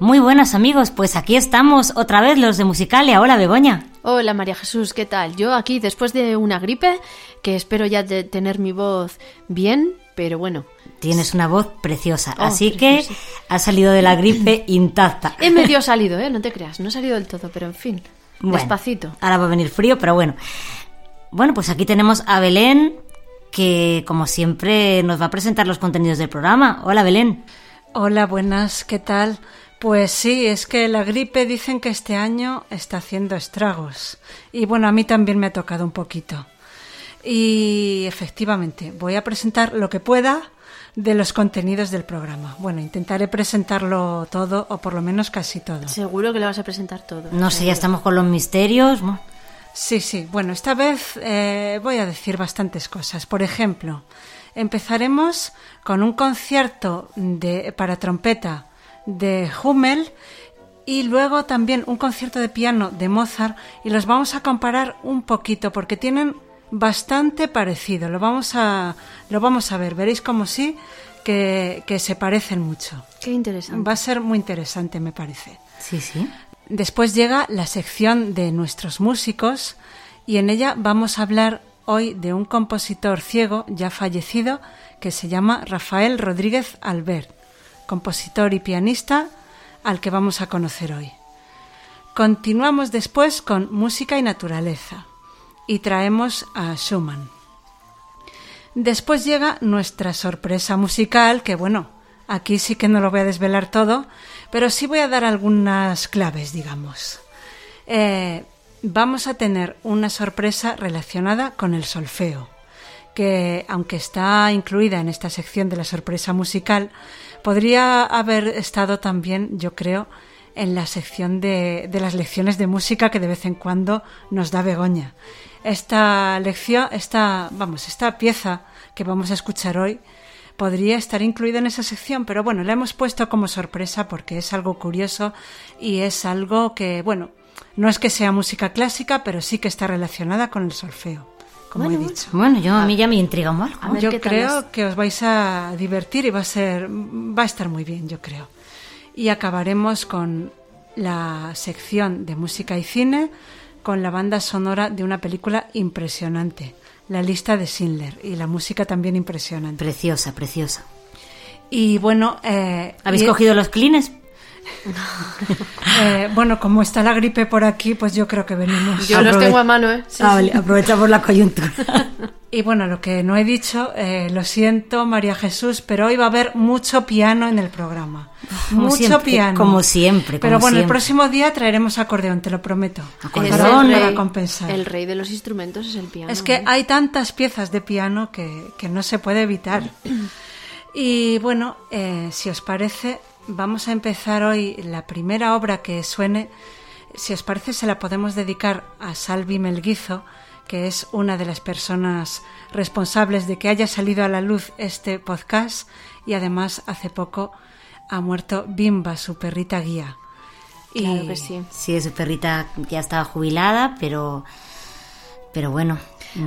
Muy buenas amigos, pues aquí estamos otra vez los de Musicalia. Hola Begoña. Hola María Jesús, ¿qué tal? Yo aquí después de una gripe, que espero ya de tener mi voz bien, pero bueno, Tienes una voz preciosa, Oh, así preciosa. que has salido de la gripe intacta. he medio salido, ¿eh? No te creas, no he salido del todo, pero en fin, Bueno, despacito. Ahora va a venir frío, pero bueno. Bueno, pues aquí tenemos a Belén, que como siempre nos va a presentar los contenidos del programa. Hola Belén. Hola, buenas, ¿qué tal? Pues sí, es que la gripe dicen que este año está haciendo estragos. Y bueno, a mí también me ha tocado un poquito. Y efectivamente, voy a presentar lo que pueda de los contenidos del programa. Bueno, intentaré presentarlo todo, o por lo menos casi todo. Seguro que le vas a presentar todo. No sé, ya estamos con los misterios. Sí, sí. Bueno, esta vez eh, voy a decir bastantes cosas. Por ejemplo, empezaremos con un concierto de, para trompeta de Hummel y luego también un concierto de piano de Mozart y los vamos a comparar un poquito porque tienen bastante parecido. Lo vamos a, lo vamos a ver. Veréis como sí que, que se parecen mucho. Qué interesante. Va a ser muy interesante, me parece. sí, sí. Después llega la sección de nuestros músicos y en ella vamos a hablar hoy de un compositor ciego ya fallecido que se llama Rafael Rodríguez Albert, compositor y pianista al que vamos a conocer hoy. Continuamos después con música y naturaleza y traemos a Schumann. Después llega nuestra sorpresa musical, que bueno, aquí sí que no lo voy a desvelar todo, pero sí voy a dar algunas claves, digamos. Eh, vamos a tener una sorpresa relacionada con el solfeo, que aunque está incluida en esta sección de la sorpresa musical, podría haber estado también, yo creo, en la sección de, de las lecciones de música que de vez en cuando nos da Begoña. Esta lección, esta, vamos, esta pieza que vamos a escuchar hoy podría estar incluida en esa sección, pero bueno, la hemos puesto como sorpresa porque es algo curioso y es algo que, bueno, no es que sea música clásica, pero sí que está relacionada con el solfeo, como he dicho. Bueno, yo a mí ya me intriga un algo. Yo creo es. que os vais a divertir y va a ser va a estar muy bien, yo creo. Y acabaremos con la sección de música y cine con la banda sonora de una película impresionante, La lista de Schindler y la música también impresionante. Preciosa, preciosa. Y bueno, eh, ¿Habéis y- cogido los clines? eh, bueno, como está la gripe por aquí, pues yo creo que venimos. Yo los tengo a mano, ¿eh? Sí, Ah, sí. aprovechamos la coyuntura. Y bueno, lo que no he dicho, eh, lo siento María Jesús, pero hoy va a haber mucho piano en el programa. Como Mucho siempre, piano. como siempre, Pero como bueno, el próximo día traeremos acordeón, te lo prometo. Acordeón. El para rey- compensar. El rey de los instrumentos es el piano. Es que ¿eh? hay tantas piezas de piano que, que no se puede evitar. Y bueno, si os parece, vamos a empezar hoy la primera obra que suene. Si os parece, se la podemos dedicar a Salvi Melguizo, que es una de las personas responsables de que haya salido a la luz este podcast y además hace poco ha muerto Bimba, su perrita guía. Y Claro que sí. Sí, su perrita ya estaba jubilada, pero, pero bueno.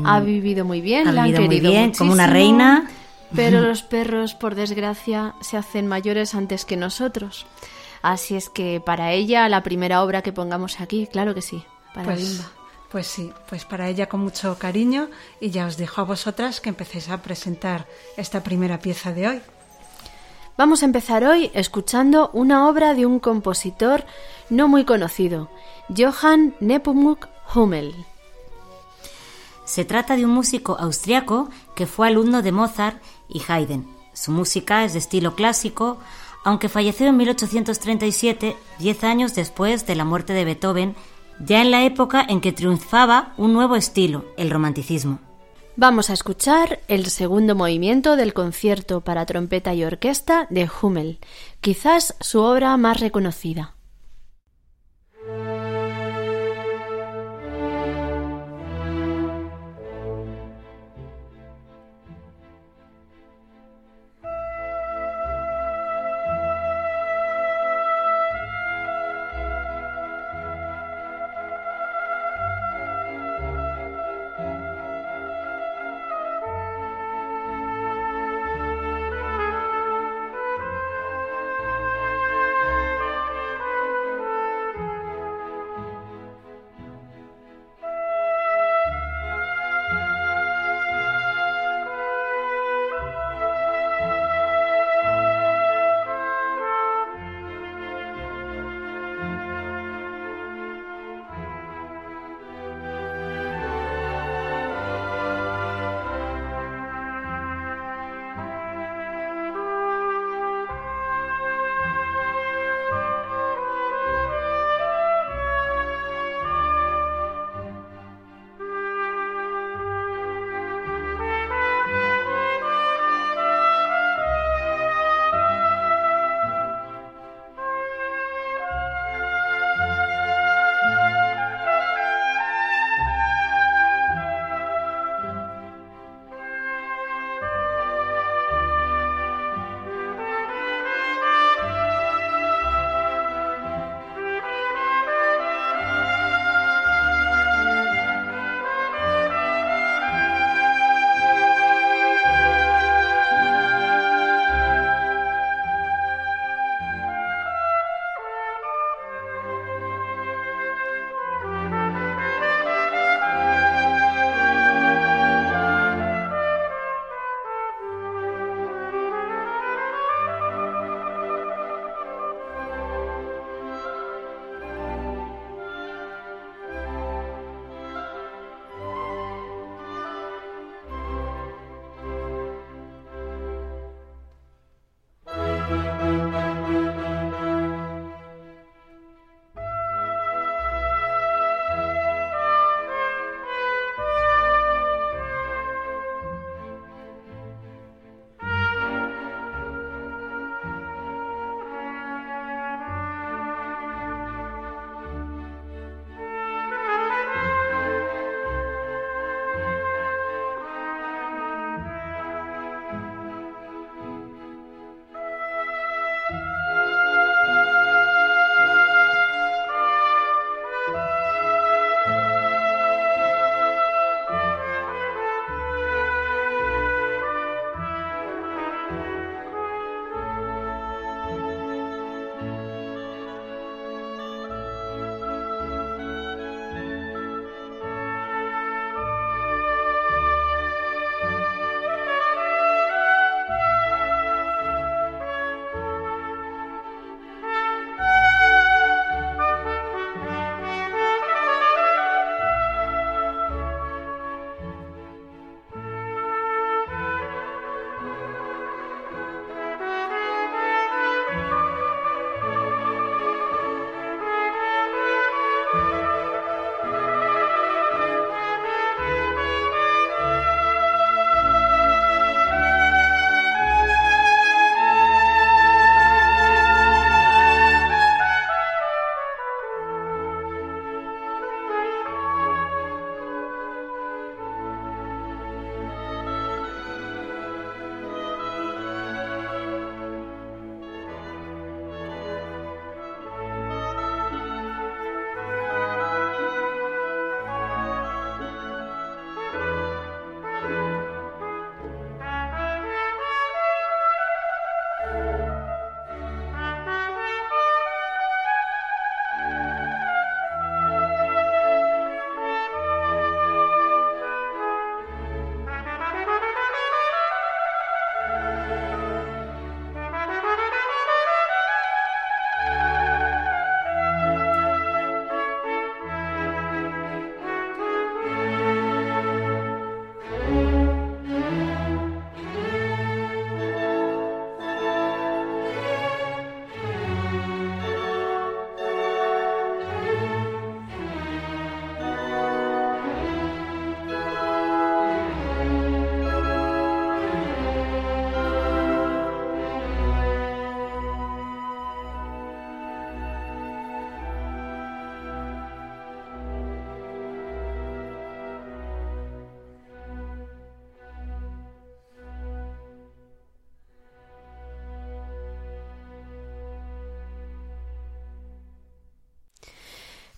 Ha vivido muy bien, Ha la han vivido muy querido bien, como una reina. Pero los perros, por desgracia, se hacen mayores antes que nosotros. Así es que para ella, la primera obra que pongamos aquí, claro que sí, para Pues, Bimba. pues sí, pues para ella con mucho cariño y ya os dejo a vosotras que empecéis a presentar esta primera pieza de hoy. Vamos a empezar hoy escuchando una obra de un compositor no muy conocido, Johann Nepomuk Hummel. Se trata de un músico austriaco que fue alumno de Mozart y Haydn. Su música es de estilo clásico, aunque falleció en 1837, diez años después de la muerte de Beethoven, ya en la época en que triunfaba un nuevo estilo, el romanticismo. Vamos a escuchar el segundo movimiento del concierto para trompeta y orquesta de Hummel, quizás su obra más reconocida.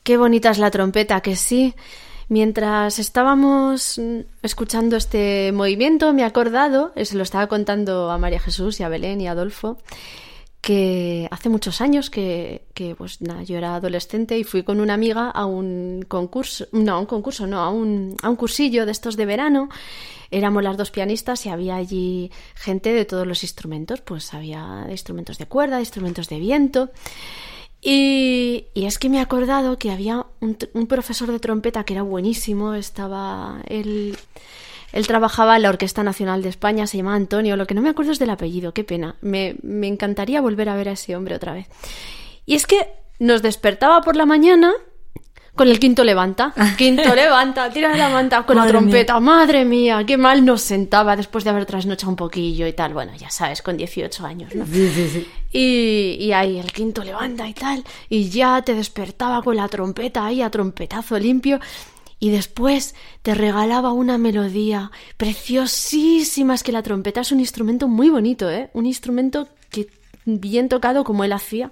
Qué bonita es la trompeta, que sí. Mientras estábamos escuchando este movimiento, me he acordado, se lo estaba contando a María Jesús y a Belén y a Adolfo, que hace muchos años que, que, pues yo era adolescente y fui con una amiga a un concurso, no, a un concurso, no, a un, a un cursillo de estos de verano. Éramos las dos pianistas y había allí gente de todos los instrumentos, pues había instrumentos de cuerda, instrumentos de viento. Y, es que me he acordado que había un, un profesor de trompeta que era buenísimo, estaba él... Él trabajaba en la Orquesta Nacional de España, se llamaba Antonio, lo que no me acuerdo es del apellido, qué pena. Me, me encantaría volver a ver a ese hombre otra vez. Y es que nos despertaba por la mañana con el quinto levanta. Quinto levanta, tira la manta con Madre la trompeta. Madre mía, qué mal nos sentaba después de haber trasnochado un poquillo y tal. Bueno, ya sabes, con 18 años, ¿no? Sí, sí, sí. Y, y ahí el quinto levanta y tal. Y ya te despertaba con la trompeta ahí a trompetazo limpio. Y después te regalaba una melodía preciosísima. Es que la trompeta es un instrumento muy bonito, ¿eh? Un instrumento que bien tocado como él hacía.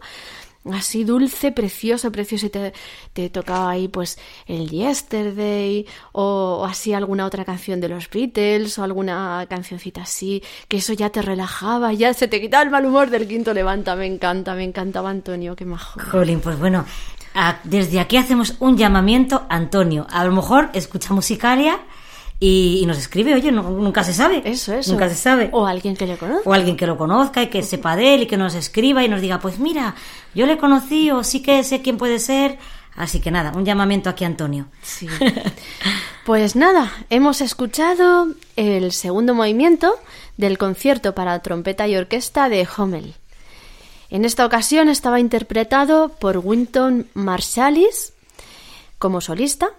Así dulce, precioso, precioso. Y te, tocaba ahí pues el Yesterday o, así alguna otra canción de los Beatles o alguna cancioncita así. Que eso ya te relajaba, ya se te quitaba el mal humor del quinto levanta. Me encanta, me encantaba Antonio, qué majo. Jolín, pues bueno, desde aquí hacemos un llamamiento Antonio. A lo mejor escucha musicaria y, y nos escribe, oye, no- nunca se sabe. Eso, eso. Nunca se sabe. O alguien que le conozca. O alguien que lo conozca y que sepa de él y que nos escriba y nos diga, pues mira, yo le conocí o sí que sé quién puede ser. Así que nada, un llamamiento aquí a Antonio. Sí. Pues nada, hemos escuchado el segundo movimiento del concierto para trompeta y orquesta de Hummel. En esta ocasión estaba interpretado por Winton Marsalis como solista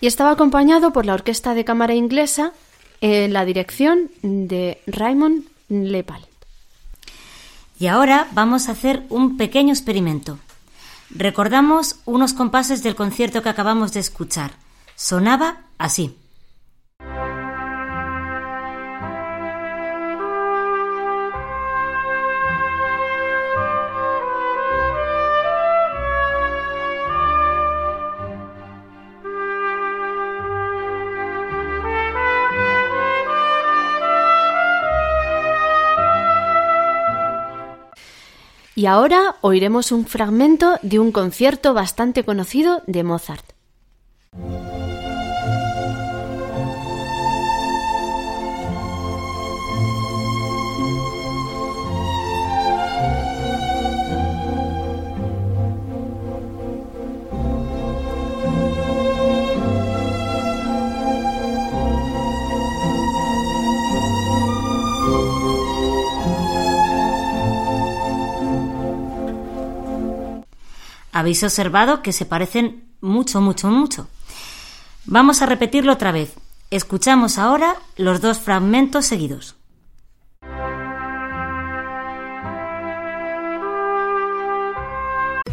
y estaba acompañado por la orquesta de cámara inglesa en la dirección de Raymond Lepal. Y ahora vamos a hacer un pequeño experimento. Recordamos unos compases del concierto que acabamos de escuchar. Sonaba así. Y ahora oiremos un fragmento de un concierto bastante conocido de Mozart. Habéis observado que se parecen mucho, mucho, mucho. Vamos a repetirlo otra vez. Escuchamos ahora los dos fragmentos seguidos.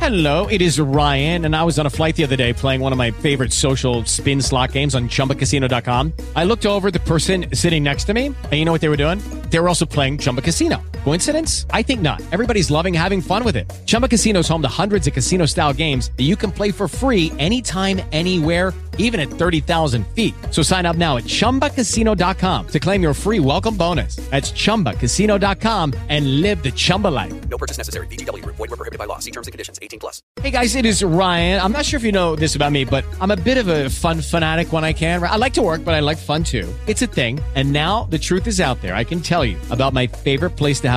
Hello, it is Ryan, and I was on a flight the other day playing one of my favorite social spin slot games on chumbacasino.com. I looked over the person sitting next to me, and you know what they were doing? They were also playing Chumba Casino. Coincidence? I think not. Everybody's loving having fun with it. Chumba Casino is home to hundreds of casino style games that you can play for free anytime, anywhere even at 30,000 feet. So sign up now at ChumbaCasino.com to claim your free welcome bonus. That's ChumbaCasino.com and live the Chumba life. No purchase necessary. VGW Group. Void were prohibited by law. See terms and conditions. 18 plus. Hey guys, it is Ryan. I'm not sure if you know this about me, but I'm a bit of a fun fanatic when I can. I like to work, but I like fun too. It's a thing. And now the truth is out there. I can tell you about my favorite place to have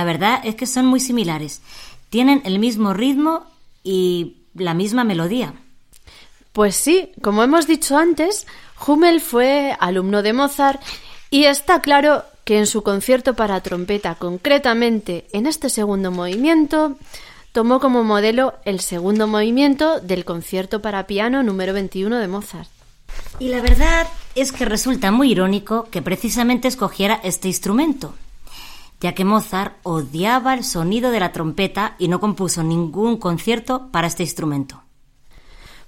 La verdad es que son muy similares. Tienen el mismo ritmo y la misma melodía. Pues sí, como hemos dicho antes, Hummel fue alumno de Mozart y está claro que en su concierto para trompeta, concretamente en este segundo movimiento, tomó como modelo el segundo movimiento del concierto para piano número 21 de Mozart. Y la verdad es que resulta muy irónico que precisamente escogiera este instrumento, ya que Mozart odiaba el sonido de la trompeta y no compuso ningún concierto para este instrumento.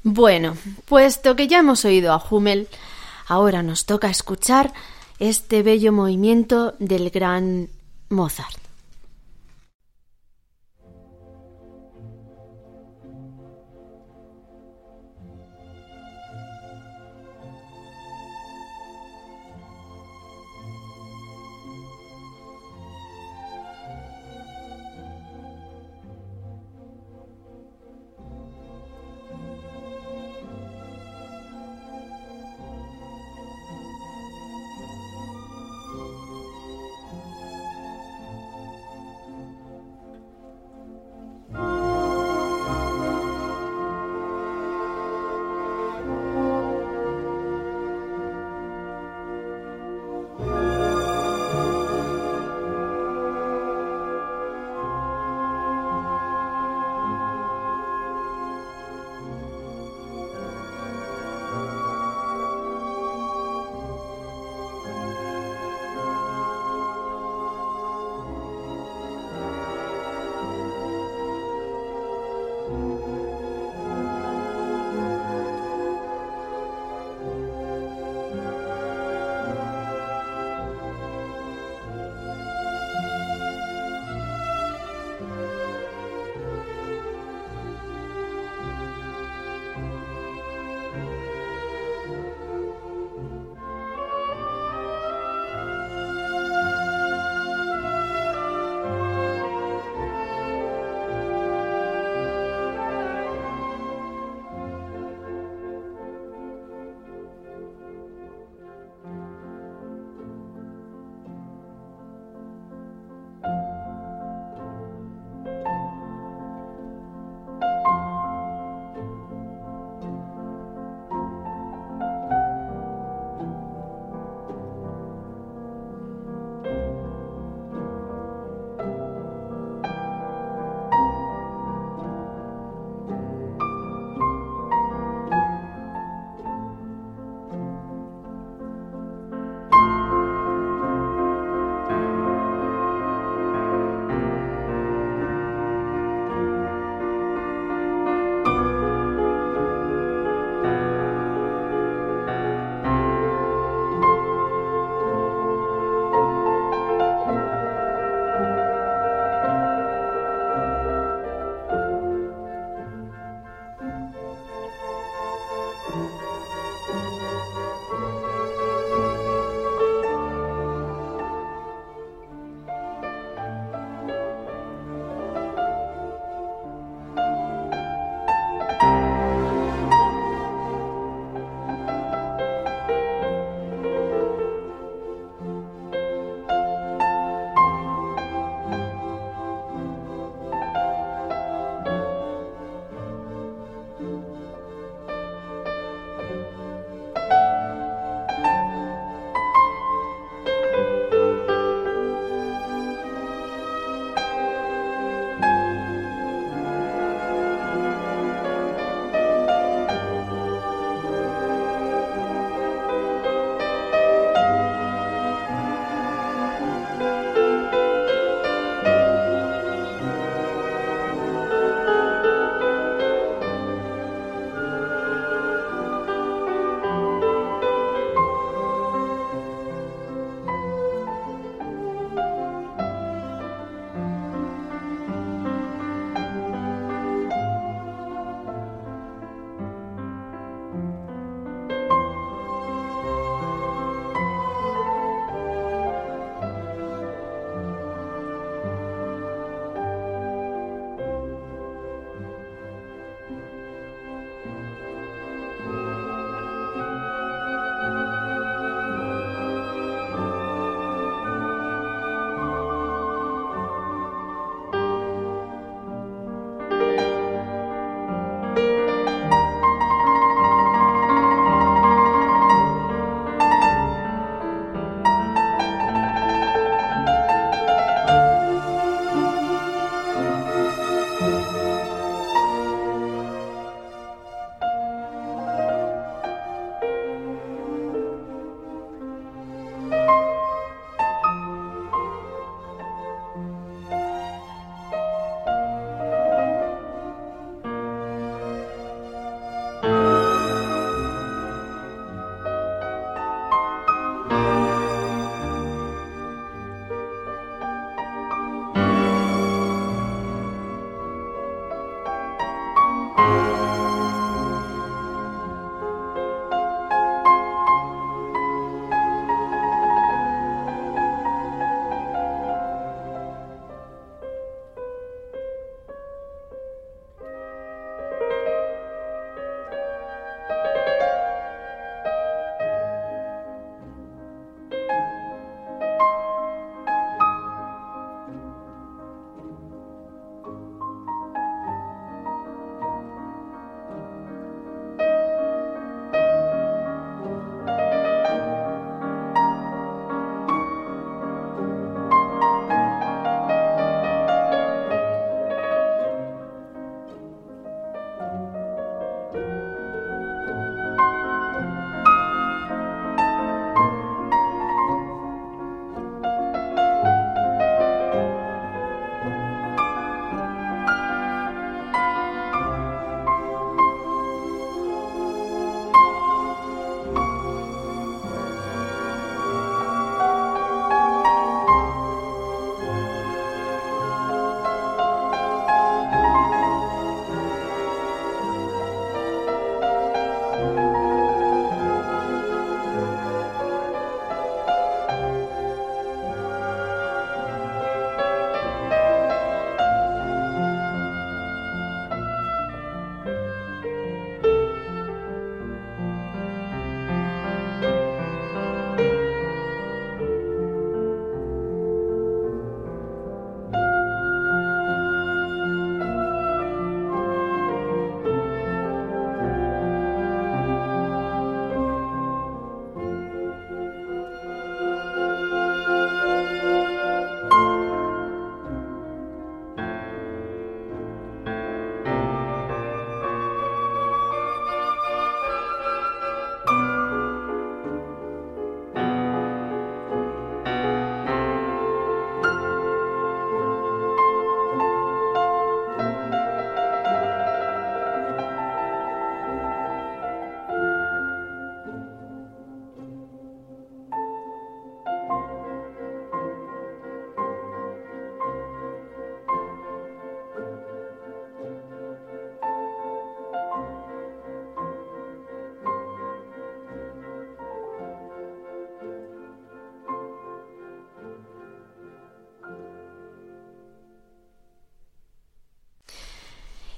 Bueno, puesto que ya hemos oído a Hummel, ahora nos toca escuchar este bello movimiento del gran Mozart.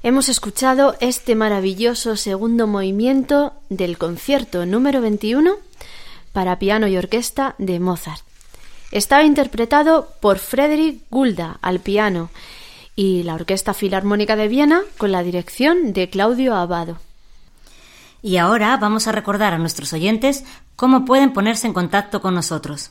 Hemos escuchado este maravilloso segundo movimiento del concierto número 21 para piano y orquesta de Mozart. Estaba interpretado por Frederick Gulda al piano y la Orquesta Filarmónica de Viena con la dirección de Claudio Abado. Y ahora vamos a recordar a nuestros oyentes cómo pueden ponerse en contacto con nosotros.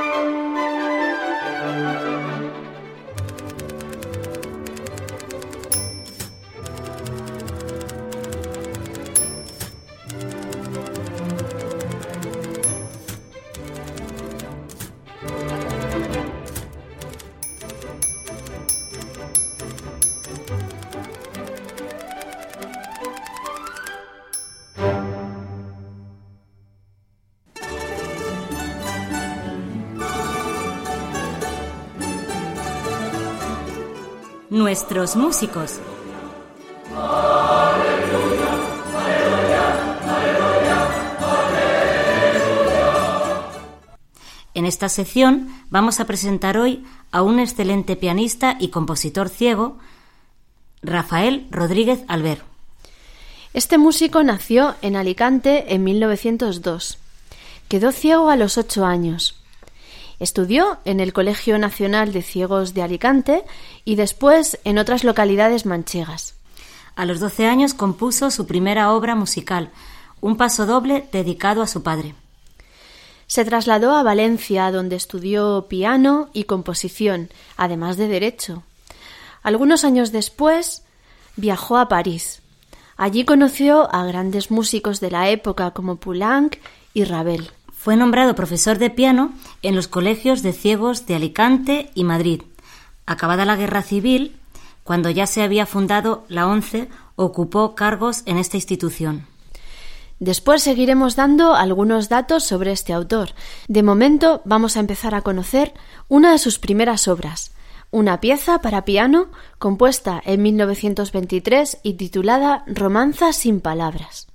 Nuestros músicos. En esta sección vamos a presentar hoy a un excelente pianista y compositor ciego, Rafael Rodríguez Alber. Este músico nació en Alicante en 1902. Quedó ciego a los ocho años. Estudió en el Colegio Nacional de Ciegos de Alicante y después en otras localidades manchegas. A los 12 años compuso su primera obra musical, un paso doble dedicado a su padre. Se trasladó a Valencia, donde estudió piano y composición, además de derecho. Algunos años después viajó a París. Allí conoció a grandes músicos de la época como Poulenc y Ravel. Fue nombrado profesor de piano en los colegios de ciegos de Alicante y Madrid. Acabada la guerra civil, cuando ya se había fundado la ONCE, ocupó cargos en esta institución. Después seguiremos dando algunos datos sobre este autor. De momento vamos a empezar a conocer una de sus primeras obras, una pieza para piano compuesta en 1923 y titulada Romanza sin palabras.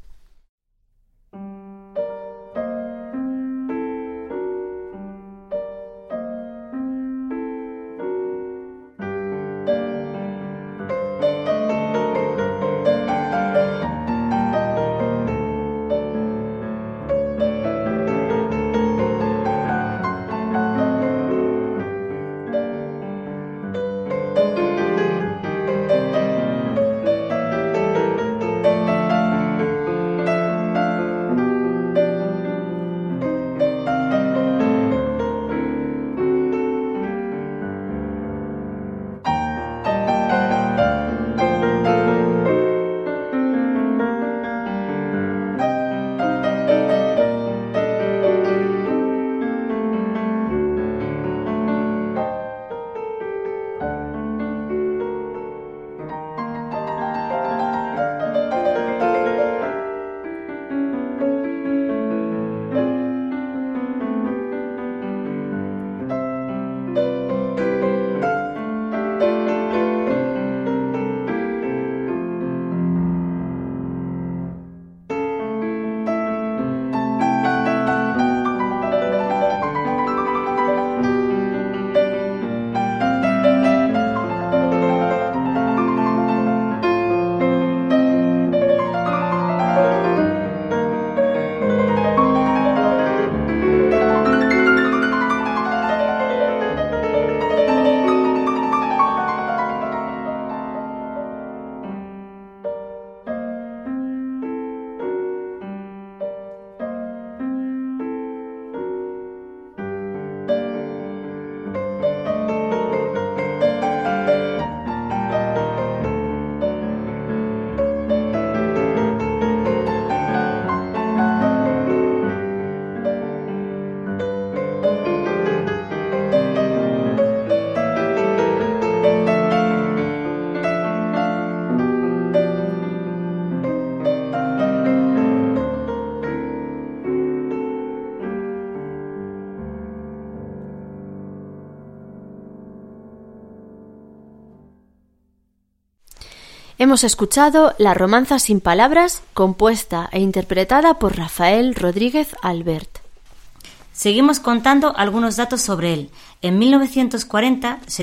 Hemos escuchado La romanza sin palabras, compuesta e interpretada por Rafael Rodríguez Albert. Seguimos contando algunos datos sobre él. En 1940 se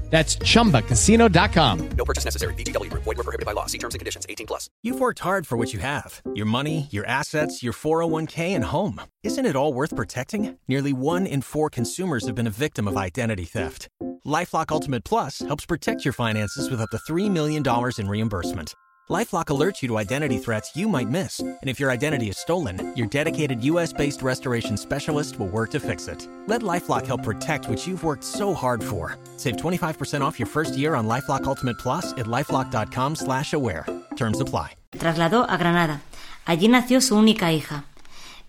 That's chumbacasino.com. No purchase necessary. BGW. Group. Void were prohibited by law. See terms and conditions. 18 plus. You've worked hard for what you have your money, your assets, your 401k, and home. Isn't it all worth protecting? Nearly one in four consumers have been a victim of identity theft. Lifelock Ultimate Plus helps protect your finances with up to $3 million in reimbursement. Lifelock alerts you to identity threats you might miss. And if your identity is stolen, your dedicated US based restoration specialist will work to fix it. Let Lifelock help protect what you've worked so hard for. Save 25% off your first year on Lifelock Ultimate Plus at lifelock.com slash aware. Terms apply. trasladó a Granada. Allí nació su única hija.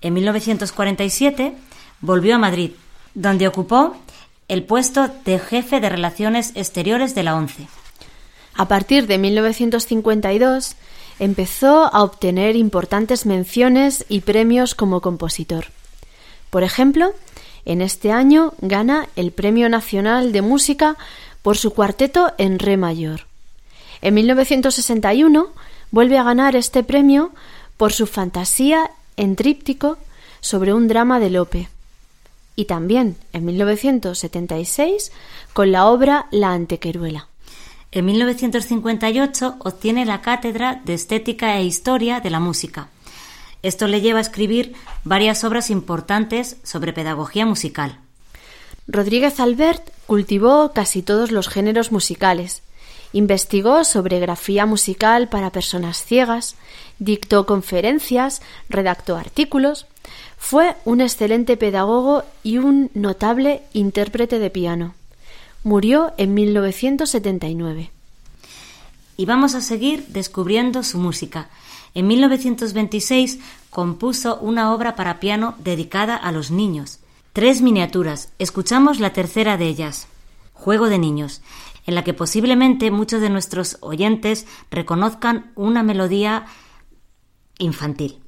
En 1947 volvió a Madrid, donde ocupó el puesto de jefe de Relaciones Exteriores de la ONCE. A partir de 1952 empezó a obtener importantes menciones y premios como compositor. Por ejemplo, en este año gana el Premio Nacional de Música por su cuarteto en Re mayor. En 1961 vuelve a ganar este premio por su fantasía en tríptico sobre un drama de Lope. Y también en 1976 con la obra La Antequeruela. En 1958 obtiene la cátedra de Estética e Historia de la Música. Esto le lleva a escribir varias obras importantes sobre pedagogía musical. Rodríguez Albert cultivó casi todos los géneros musicales, investigó sobre grafía musical para personas ciegas, dictó conferencias, redactó artículos, fue un excelente pedagogo y un notable intérprete de piano. Murió en 1979. Y vamos a seguir descubriendo su música. En 1926 compuso una obra para piano dedicada a los niños. Tres miniaturas. Escuchamos la tercera de ellas, Juego de Niños, en la que posiblemente muchos de nuestros oyentes reconozcan una melodía infantil.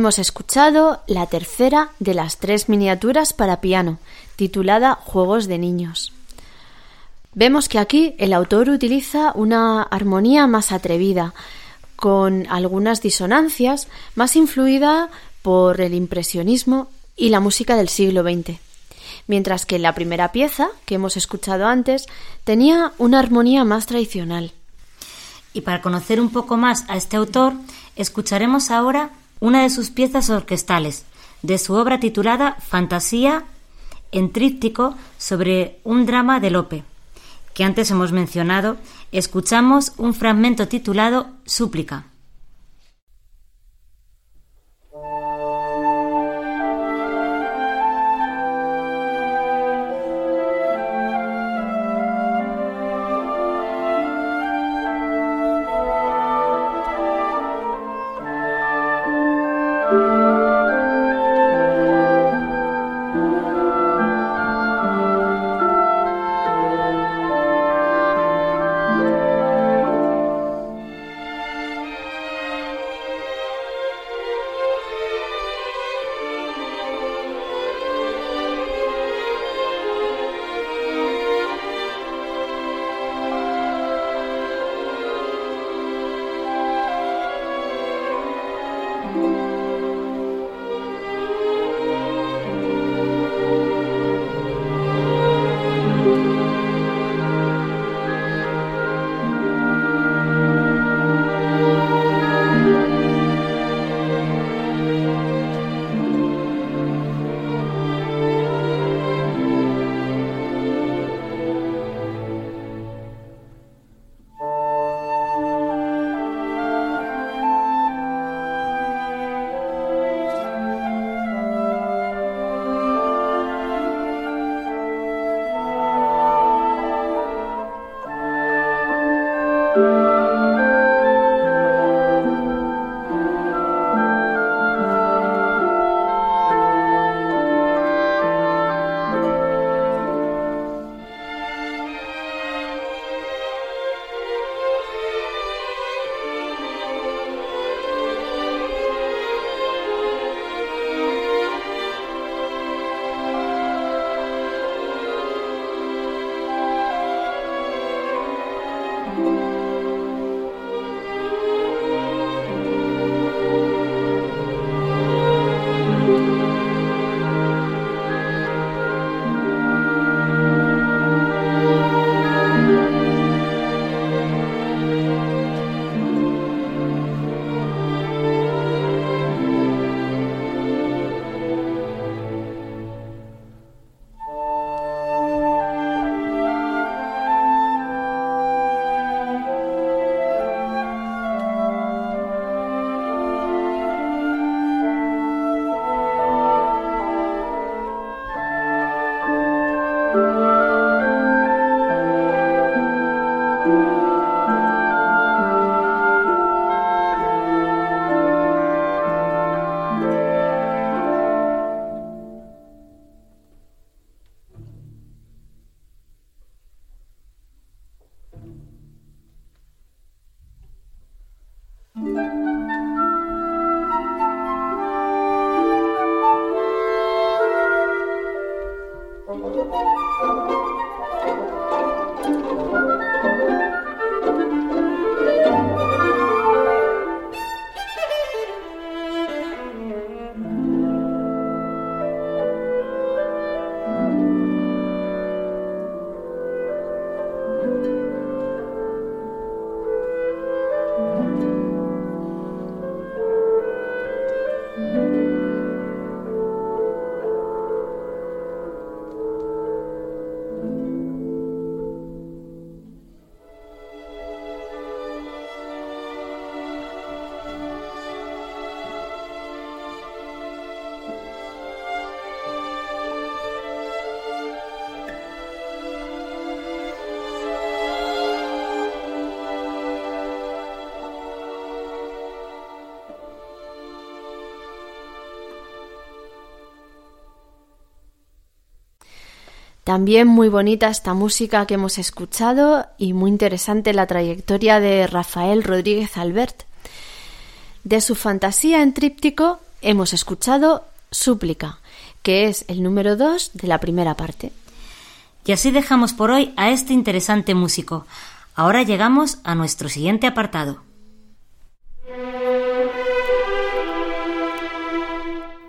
Hemos escuchado la tercera de las tres miniaturas para piano, titulada Juegos de Niños. Vemos que aquí el autor utiliza una armonía más atrevida, con algunas disonancias, más influida por el impresionismo y la música del siglo XX. Mientras que la primera pieza, que hemos escuchado antes, tenía una armonía más tradicional. Y para conocer un poco más a este autor, escucharemos ahora una de sus piezas orquestales, de su obra titulada Fantasía en tríptico sobre un drama de Lope, que antes hemos mencionado, escuchamos un fragmento titulado Súplica. También muy bonita esta música que hemos escuchado y muy interesante la trayectoria de Rafael Rodríguez Albert. De su fantasía en tríptico hemos escuchado Súplica, que es el número 2 de la primera parte. Y así dejamos por hoy a este interesante músico. Ahora llegamos a nuestro siguiente apartado.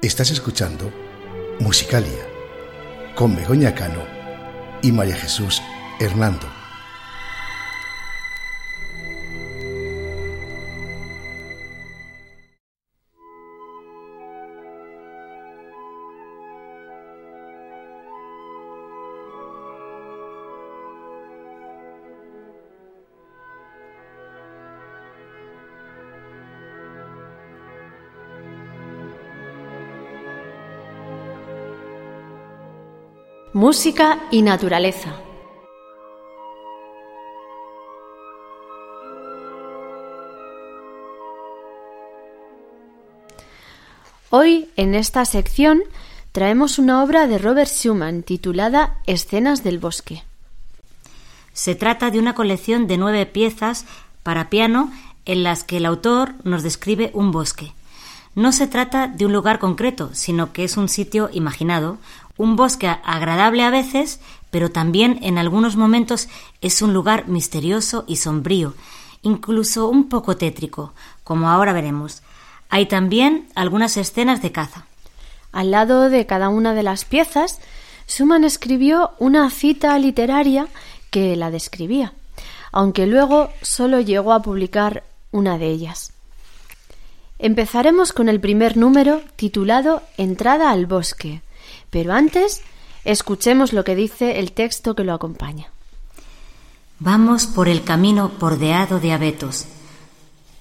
Estás escuchando Musicalia con Begoña Cano y María Jesús Hernando. Música y naturaleza. Hoy, en esta sección, traemos una obra de Robert Schumann titulada Escenas del bosque. Se trata de una colección de nueve piezas para piano en las que el autor nos describe un bosque. No se trata de un lugar concreto, sino que es un sitio imaginado, un bosque agradable a veces, pero también en algunos momentos es un lugar misterioso y sombrío, incluso un poco tétrico, como ahora veremos. Hay también algunas escenas de caza. Al lado de cada una de las piezas, Schumann escribió una cita literaria que la describía, aunque luego solo llegó a publicar una de ellas. Empezaremos con el primer número titulado Entrada al bosque, pero antes escuchemos lo que dice el texto que lo acompaña. Vamos por el camino bordeado de abetos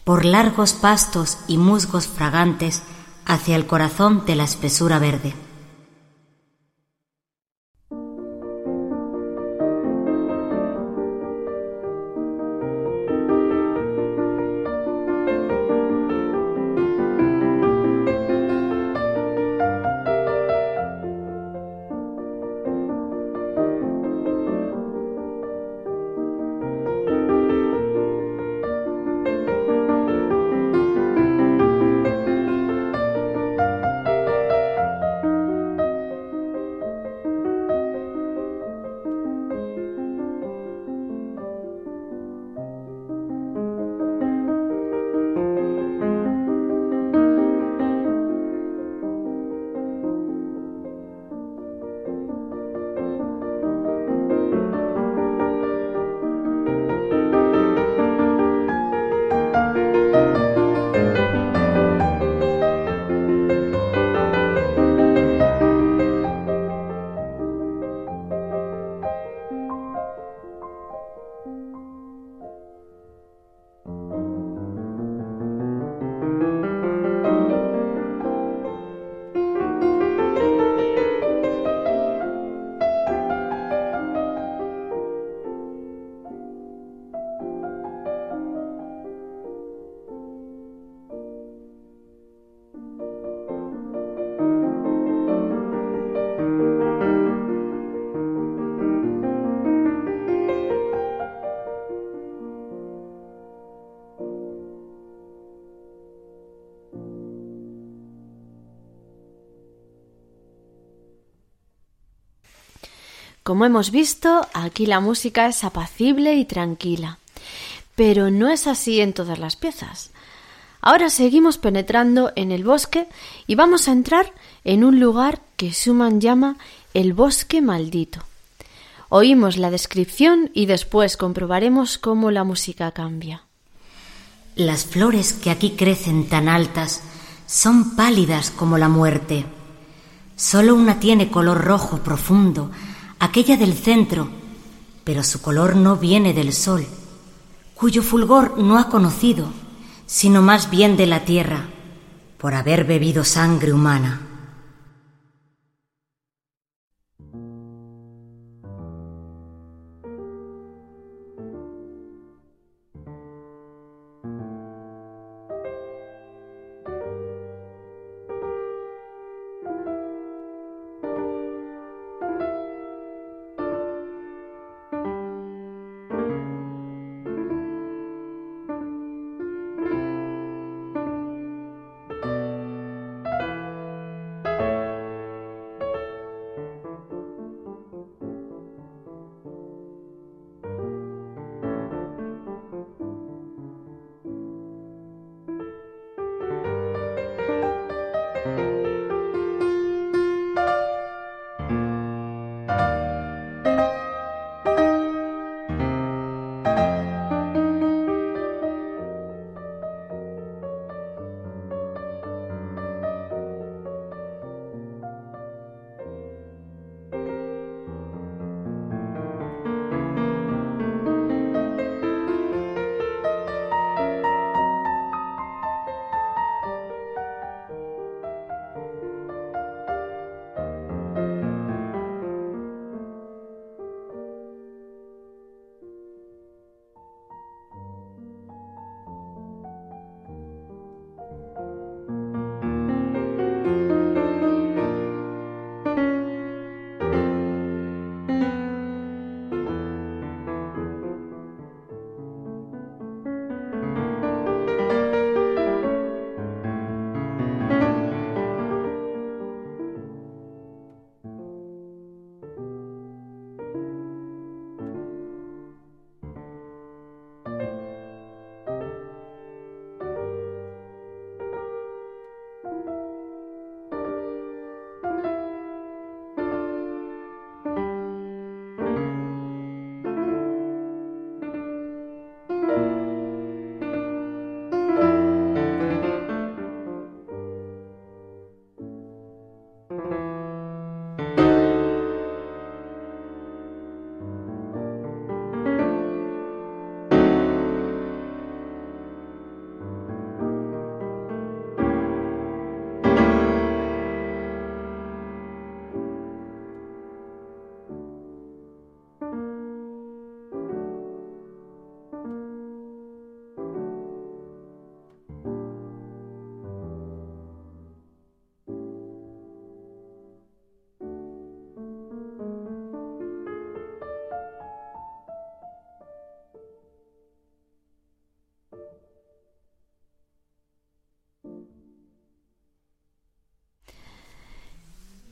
por largos pastos y musgos fragantes hacia el corazón de la espesura verde. Como hemos visto, aquí la música es apacible y tranquila, pero no es así en todas las piezas. Ahora seguimos penetrando en el bosque y vamos a entrar en un lugar que Schumann llama el bosque maldito. Oímos la descripción y después comprobaremos cómo la música cambia. Las flores que aquí crecen tan altas son pálidas como la muerte. Solo una tiene color rojo profundo, aquella del centro, pero su color no viene del sol, cuyo fulgor no ha conocido, sino más bien de la tierra, por haber bebido sangre humana.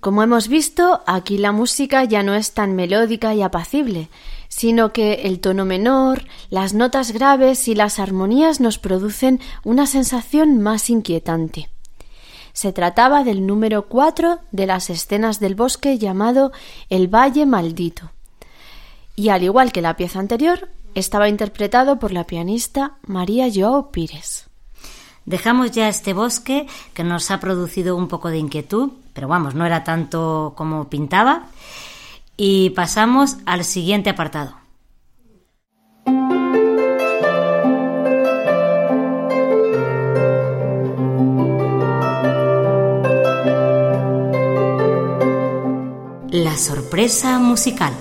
Como hemos visto, aquí la música ya no es tan melódica y apacible, sino que el tono menor, las notas graves y las armonías nos producen una sensación más inquietante. Se trataba del número cuatro de las escenas del bosque llamado El Valle Maldito. Y al igual que la pieza anterior, estaba interpretado por la pianista María Joao Pires. Dejamos ya este bosque que nos ha producido un poco de inquietud, pero vamos, no era tanto como pintaba, y pasamos al siguiente apartado. La sorpresa musical.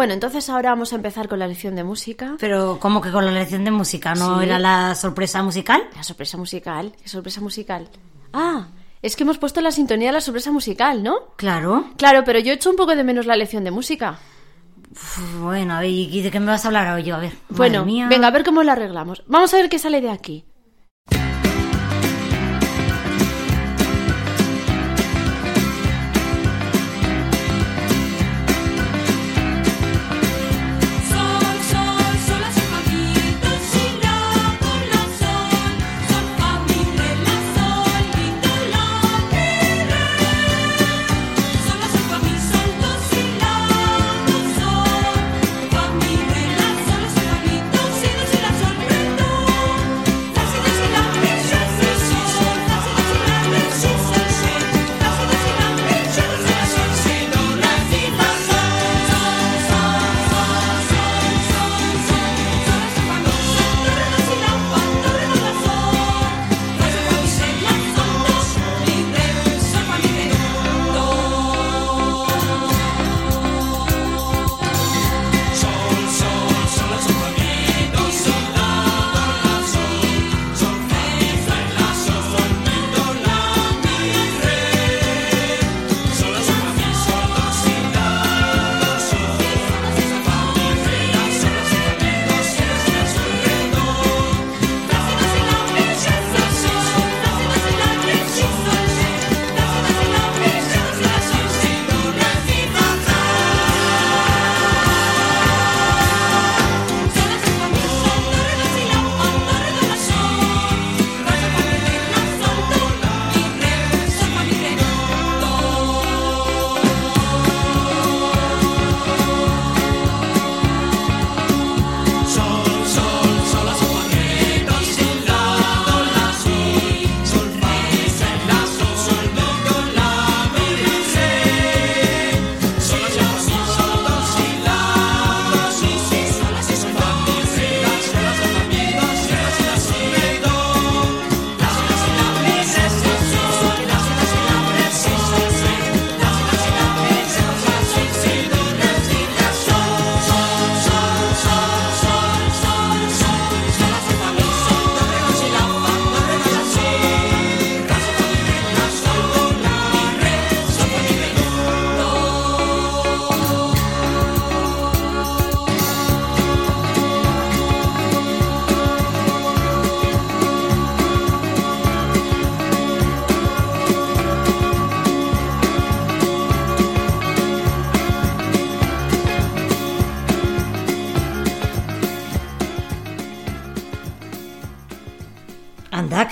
Bueno, entonces ahora vamos a empezar con la lección de música. Pero, ¿cómo que con la lección de música? ¿No Sí. era la sorpresa musical? La sorpresa musical. ¿Qué sorpresa musical? Ah, es que hemos puesto la sintonía de la sorpresa musical, ¿no? Claro. Claro, pero yo echo un poco de menos la lección de música. Uf, Bueno, a ver, ¿y de qué me vas a hablar hoy yo? A ver. Bueno, venga, a ver cómo la arreglamos. Vamos a ver qué sale de aquí.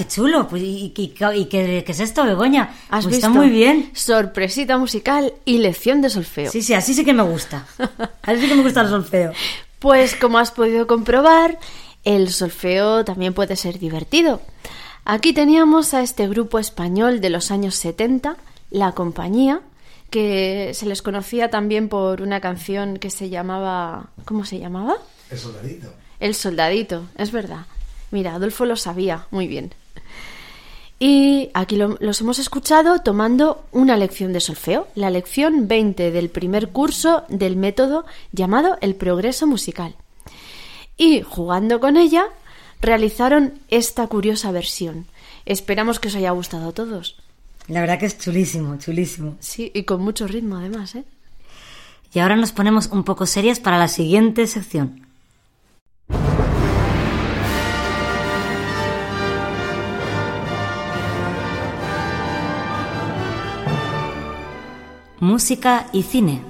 Chulo. Pues, ¿Y, y- y qué, qué es esto, Begoña? ¿Has Pues visto? está muy bien. Sorpresita musical y lección de solfeo. Sí, sí, así sí que me gusta. Así sí que me gusta el solfeo. Pues como has podido comprobar, el solfeo también puede ser divertido. Aquí teníamos a este grupo español de los años 70, La Compañía, que se les conocía también por una canción que se llamaba... ¿Cómo se llamaba? El soldadito. El soldadito, es verdad. Mira, Adolfo lo sabía muy bien. Y aquí lo- los hemos escuchado tomando una lección de solfeo, la lección 20 del primer curso del método llamado el progreso musical. Y jugando con ella, realizaron esta curiosa versión. Esperamos que os haya gustado a todos. La verdad que es chulísimo, chulísimo. Sí, y con mucho ritmo además, ¿eh? Y ahora nos ponemos un poco serias para la siguiente sección. Música y cine.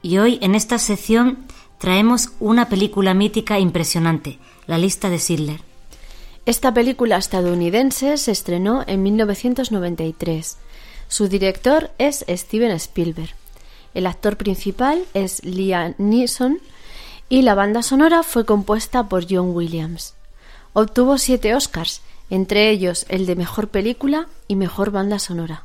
Y hoy en esta sección traemos una película mítica impresionante, La lista de Schindler. Esta película estadounidense se estrenó en 1993. Su director es Steven Spielberg. El actor principal es Liam Neeson y la banda sonora fue compuesta por John Williams. Obtuvo siete Oscars, entre ellos el de Mejor Película y Mejor Banda Sonora.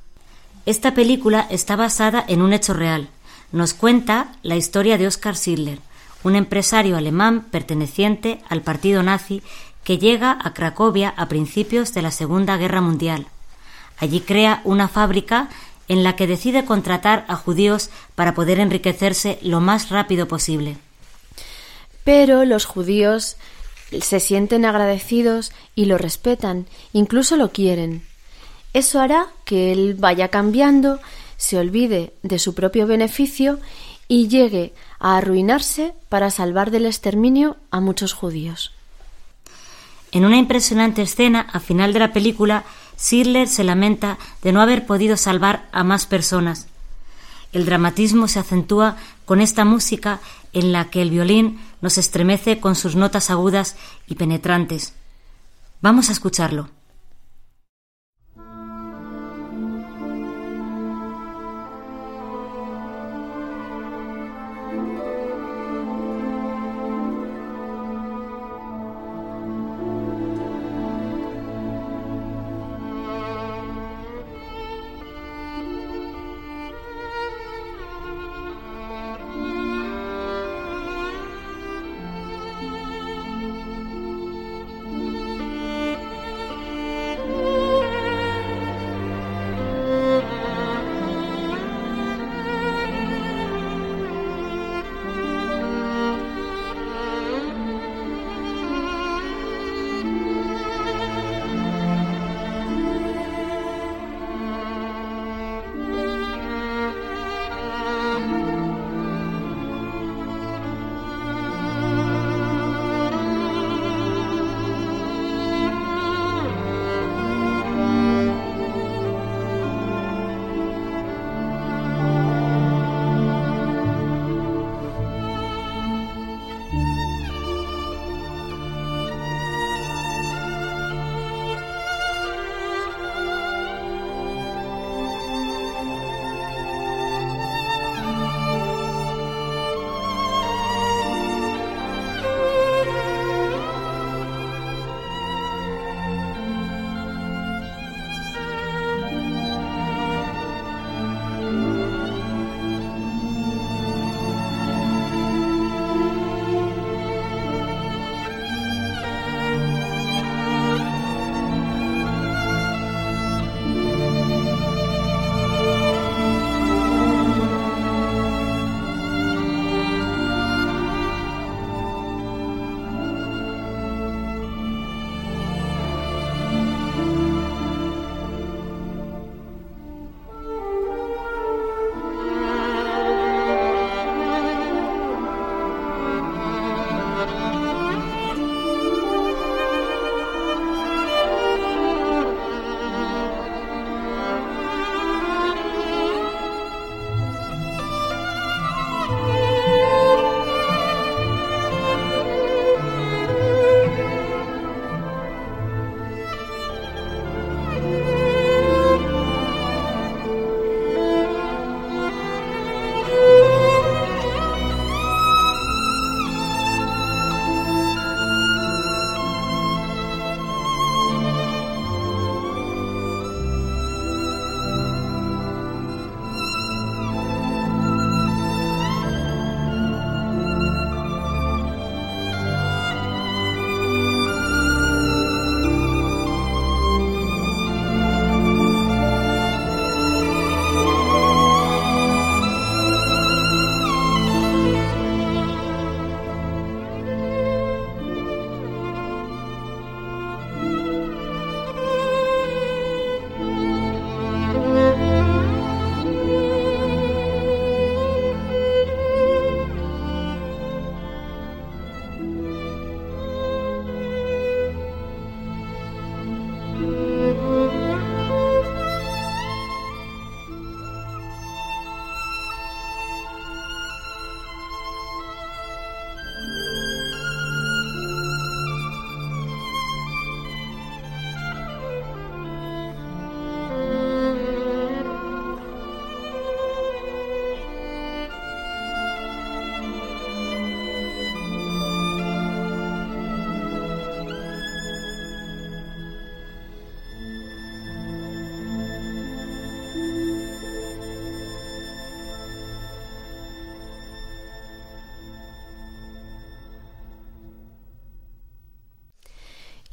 Esta película está basada en un hecho real. Nos cuenta la historia de Oskar Schindler, un empresario alemán perteneciente al partido nazi que llega a Cracovia a principios de la Segunda Guerra Mundial. Allí crea una fábrica en la que decide contratar a judíos para poder enriquecerse lo más rápido posible. Pero los judíos se sienten agradecidos y lo respetan, incluso lo quieren. Eso hará que él vaya cambiando, se olvide de su propio beneficio y llegue a arruinarse para salvar del exterminio a muchos judíos. En una impresionante escena, al final de la película, Schindler se lamenta de no haber podido salvar a más personas. El dramatismo se acentúa con esta música en la que el violín nos estremece con sus notas agudas y penetrantes. Vamos a escucharlo.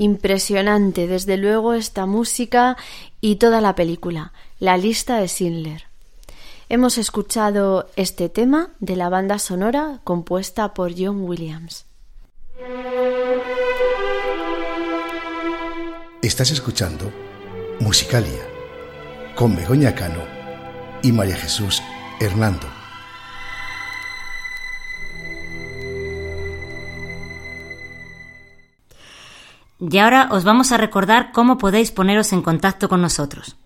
Impresionante, desde luego, esta música y toda la película, La lista de Schindler. Hemos escuchado este tema de la banda sonora compuesta por John Williams. Estás escuchando Musicalia con Begoña Cano y María Jesús Hernando. Y ahora os vamos a recordar cómo podéis poneros en contacto con nosotros.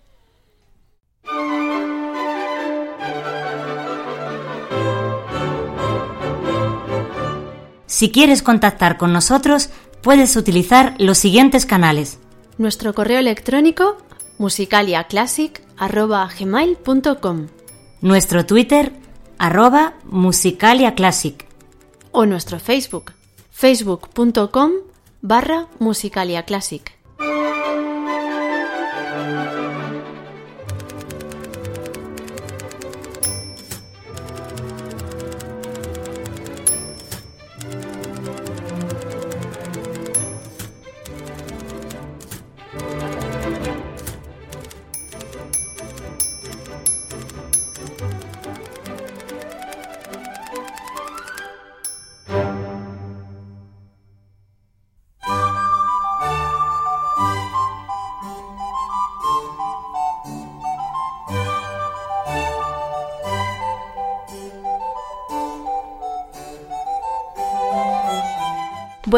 Si quieres contactar con nosotros, puedes utilizar los siguientes canales. Nuestro correo electrónico musicaliaclassic.gmail.com Nuestro Twitter, arroba musicaliaclassic. o nuestro Facebook facebook.com barra musicaliaclassic.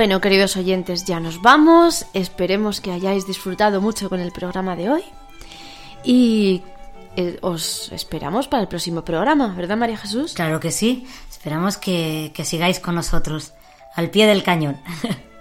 Bueno, queridos oyentes, ya nos vamos. Esperemos que hayáis disfrutado mucho con el programa de hoy. Y eh, os esperamos para el próximo programa, ¿verdad, María Jesús? Claro que sí. Esperamos que, que sigáis con nosotros, al pie del cañón.